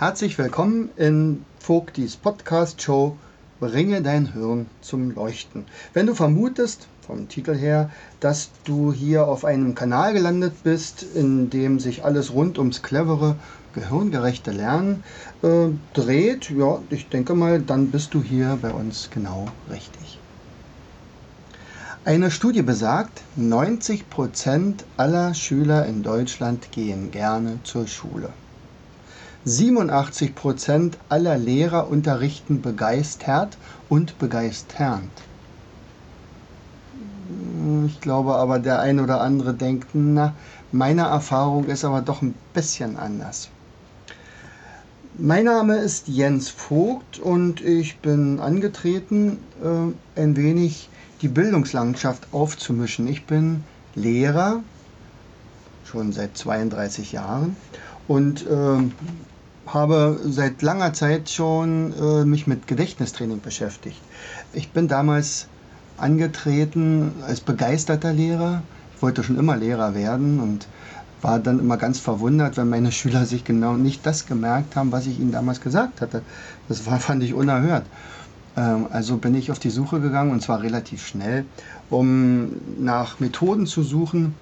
Herzlich willkommen in Vogtis Podcast Show Bringe dein Hirn zum Leuchten. Wenn du vermutest, vom Titel her, dass du hier auf einem Kanal gelandet bist, in dem sich alles rund ums clevere, gehirngerechte Lernen äh, dreht, ja, ich denke mal, dann bist du hier bei uns genau richtig. Eine Studie besagt, 90 Prozent aller Schüler in Deutschland gehen gerne zur Schule. 87 Prozent aller Lehrer unterrichten begeistert und begeisternd. Ich glaube aber, der ein oder andere denkt, na, meine Erfahrung ist aber doch ein bisschen anders. Mein Name ist Jens Vogt und ich bin angetreten, äh, ein wenig die Bildungslandschaft aufzumischen. Ich bin Lehrer, schon seit 32 Jahren und äh, habe seit langer Zeit schon äh, mich mit Gedächtnistraining beschäftigt. Ich bin damals angetreten als begeisterter Lehrer. Ich wollte schon immer Lehrer werden und war dann immer ganz verwundert, wenn meine Schüler sich genau nicht das gemerkt haben, was ich ihnen damals gesagt hatte. Das war, fand ich unerhört. Ähm, also bin ich auf die Suche gegangen und zwar relativ schnell, um nach Methoden zu suchen,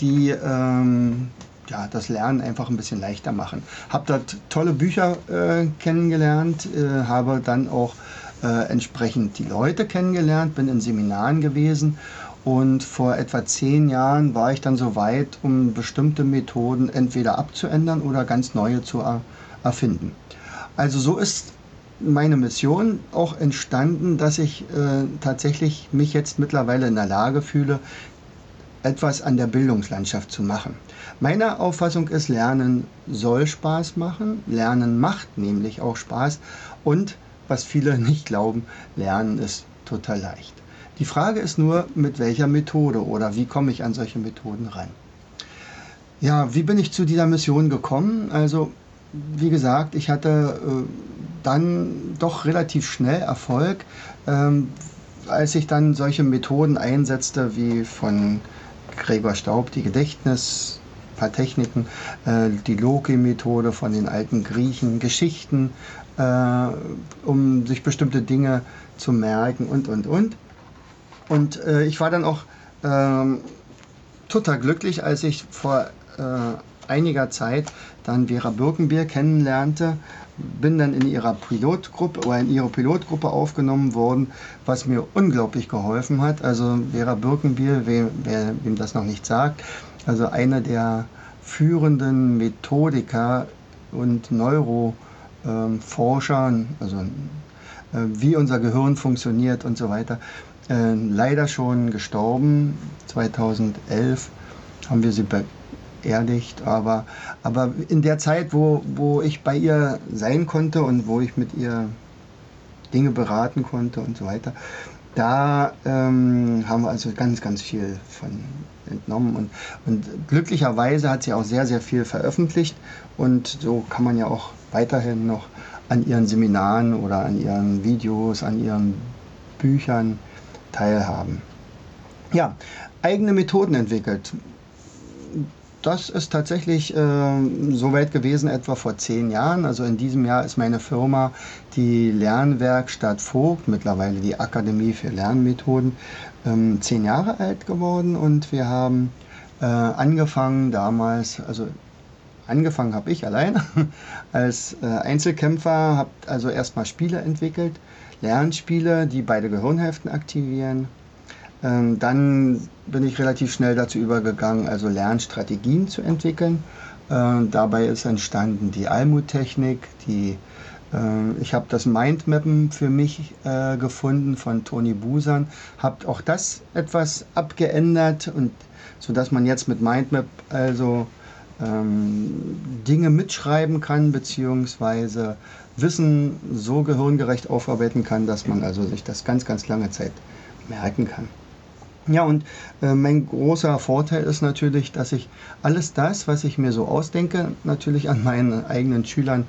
die ähm, ja, das Lernen einfach ein bisschen leichter machen. Habe dort tolle Bücher äh, kennengelernt, äh, habe dann auch äh, entsprechend die Leute kennengelernt, bin in Seminaren gewesen und vor etwa zehn Jahren war ich dann so weit, um bestimmte Methoden entweder abzuändern oder ganz neue zu er erfinden. Also so ist meine Mission auch entstanden, dass ich äh, tatsächlich mich jetzt mittlerweile in der Lage fühle, etwas an der Bildungslandschaft zu machen. Meine Auffassung ist, Lernen soll Spaß machen. Lernen macht nämlich auch Spaß. Und was viele nicht glauben, Lernen ist total leicht. Die Frage ist nur, mit welcher Methode oder wie komme ich an solche Methoden ran? Ja, wie bin ich zu dieser Mission gekommen? Also, wie gesagt, ich hatte äh, dann doch relativ schnell Erfolg, ähm, als ich dann solche Methoden einsetzte, wie von Gregor Staub die Gedächtnis, ein paar Techniken, äh, die Loki-Methode von den alten Griechen, Geschichten, äh, um sich bestimmte Dinge zu merken und, und, und. Und äh, ich war dann auch ähm, total glücklich, als ich vor äh, einiger Zeit dann Vera Birkenbier kennenlernte, bin dann in ihrer Pilotgruppe oder in ihre Pilotgruppe aufgenommen worden, was mir unglaublich geholfen hat. Also Vera Birkenbiel, wer, wem das noch nicht sagt, also eine der führenden Methodiker und Neuroforscher, also äh, wie unser Gehirn funktioniert und so weiter, äh, leider schon gestorben. 2011 haben wir sie beerdigt, aber, aber in der Zeit, wo, wo ich bei ihr sein konnte und wo ich mit ihr Dinge beraten konnte und so weiter, da ähm, haben wir also ganz, ganz viel von entnommen. Und, und glücklicherweise hat sie auch sehr, sehr viel veröffentlicht. Und so kann man ja auch weiterhin noch an ihren Seminaren oder an ihren Videos, an ihren Büchern teilhaben. Ja, eigene Methoden entwickelt das ist tatsächlich äh, so weit gewesen, etwa vor zehn Jahren. Also in diesem Jahr ist meine Firma die Lernwerkstatt Vogt, mittlerweile die Akademie für Lernmethoden, ähm, zehn Jahre alt geworden und wir haben äh, angefangen damals, also angefangen habe ich alleine als äh, Einzelkämpfer, habe also erstmal Spiele entwickelt, Lernspiele, die beide Gehirnhälften aktivieren dann bin ich relativ schnell dazu übergegangen, also Lernstrategien zu entwickeln. Äh, dabei ist entstanden die Almut-Technik, die äh, ich habe das Mindmappen für mich äh, gefunden von Toni Busan, habe auch das etwas abgeändert und so man jetzt mit Mindmap also ähm, Dinge mitschreiben kann, beziehungsweise Wissen so gehirngerecht aufarbeiten kann, dass man also sich das ganz, ganz lange Zeit merken kann. Ja, und äh, mein großer Vorteil ist natürlich, dass ich alles das, was ich mir so ausdenke, natürlich an meinen eigenen Schülern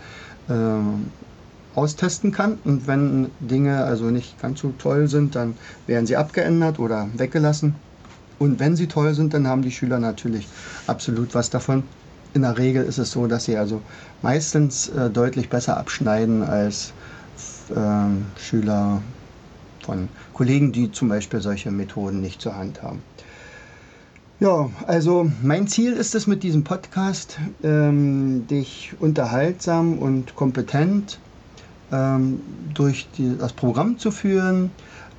äh, austesten kann. Und wenn Dinge also nicht ganz so toll sind, dann werden sie abgeändert oder weggelassen. Und wenn sie toll sind, dann haben die Schüler natürlich absolut was davon. In der Regel ist es so, dass sie also meistens äh, deutlich besser abschneiden als äh, Schüler von Kollegen, die zum Beispiel solche Methoden nicht zur Hand haben. Ja, also mein Ziel ist es mit diesem Podcast, ähm, dich unterhaltsam und kompetent ähm, durch die, das Programm zu führen.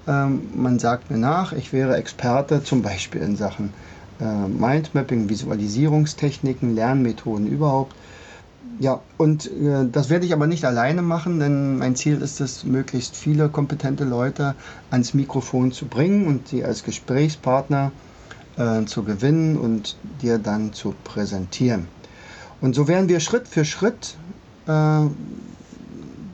Ähm, man sagt mir nach, ich wäre Experte zum Beispiel in Sachen äh, Mindmapping, Visualisierungstechniken, Lernmethoden überhaupt. Ja, und äh, das werde ich aber nicht alleine machen, denn mein Ziel ist es, möglichst viele kompetente Leute ans Mikrofon zu bringen und sie als Gesprächspartner äh, zu gewinnen und dir dann zu präsentieren. Und so werden wir Schritt für Schritt äh,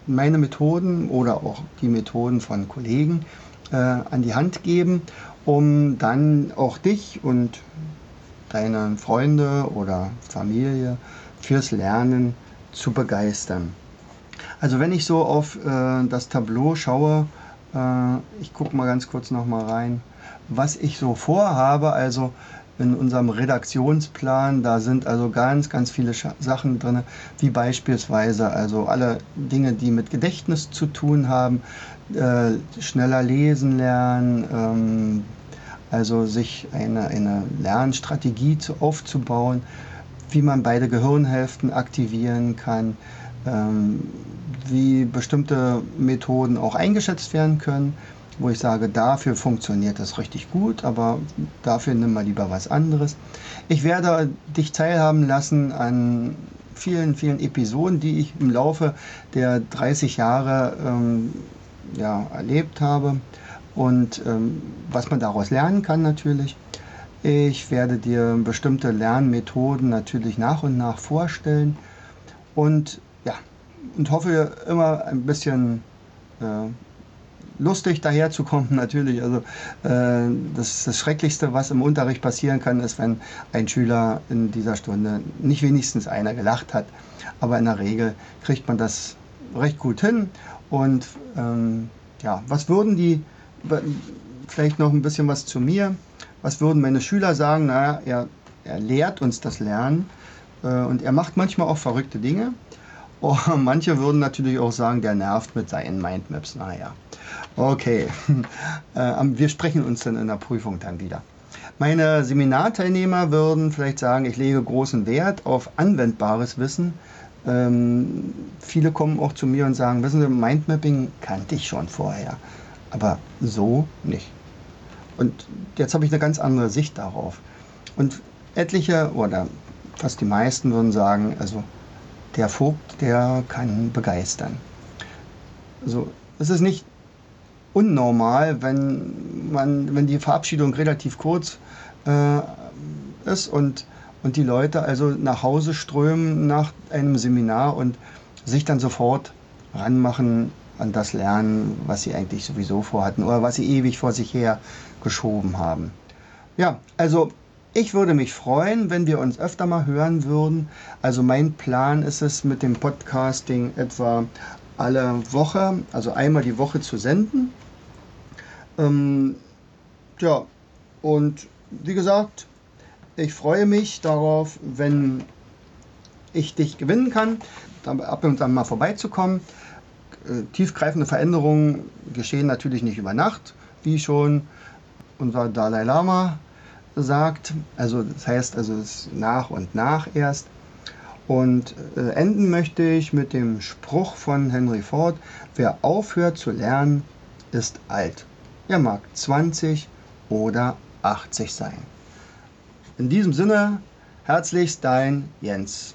meine Methoden oder auch die Methoden von Kollegen äh, an die Hand geben, um dann auch dich und deine Freunde oder Familie fürs Lernen zu begeistern. Also wenn ich so auf äh, das Tableau schaue, äh, ich gucke mal ganz kurz noch mal rein, was ich so vorhabe, also in unserem Redaktionsplan, da sind also ganz, ganz viele Sachen drin, wie beispielsweise also alle Dinge, die mit Gedächtnis zu tun haben, äh, schneller lesen lernen, ähm, also sich eine, eine Lernstrategie zu, aufzubauen, wie man beide Gehirnhälften aktivieren kann, ähm, wie bestimmte Methoden auch eingeschätzt werden können wo ich sage, dafür funktioniert das richtig gut, aber dafür nimm mal lieber was anderes. Ich werde dich teilhaben lassen an vielen, vielen Episoden, die ich im Laufe der 30 Jahre ähm, ja, erlebt habe und ähm, was man daraus lernen kann natürlich. Ich werde dir bestimmte Lernmethoden natürlich nach und nach vorstellen und ja, und hoffe immer ein bisschen äh, lustig daherzukommen, natürlich. Also äh, das, das Schrecklichste, was im Unterricht passieren kann, ist, wenn ein Schüler in dieser Stunde nicht wenigstens einer gelacht hat. Aber in der Regel kriegt man das recht gut hin. Und ähm, ja, was würden die, vielleicht noch ein bisschen was zu mir, was würden meine Schüler sagen? Naja, er, er lehrt uns das Lernen äh, und er macht manchmal auch verrückte Dinge. Oh, manche würden natürlich auch sagen, der nervt mit seinen Mindmaps. Naja, okay. Äh, wir sprechen uns dann in der Prüfung dann wieder. Meine Seminarteilnehmer würden vielleicht sagen, ich lege großen Wert auf anwendbares Wissen. Ähm, viele kommen auch zu mir und sagen, wissen Sie, Mindmapping kannte ich schon vorher, aber so nicht. Und jetzt habe ich eine ganz andere Sicht darauf. Und etliche oder fast die meisten würden sagen, also der Vogt, der kann begeistern. Also es ist nicht unnormal, wenn, man, wenn die Verabschiedung relativ kurz äh, ist und, und die Leute also nach Hause strömen nach einem Seminar und sich dann sofort ranmachen an das Lernen, was sie eigentlich sowieso vorhatten oder was sie ewig vor sich her geschoben haben. Ja, also ich würde mich freuen, wenn wir uns öfter mal hören würden. Also mein Plan ist es, mit dem Podcasting etwa alle Woche, also einmal die Woche zu senden. Ähm, ja, und wie gesagt, ich freue mich darauf, wenn ich dich gewinnen kann, ab und an mal vorbeizukommen. Äh, tiefgreifende Veränderungen geschehen natürlich nicht über Nacht, wie schon unser Dalai Lama sagt. Also das heißt also es nach und nach erst. Und äh, enden möchte ich mit dem Spruch von Henry Ford, wer aufhört zu lernen, ist alt. Er mag 20 oder 80 sein. In diesem Sinne, herzlichst dein Jens.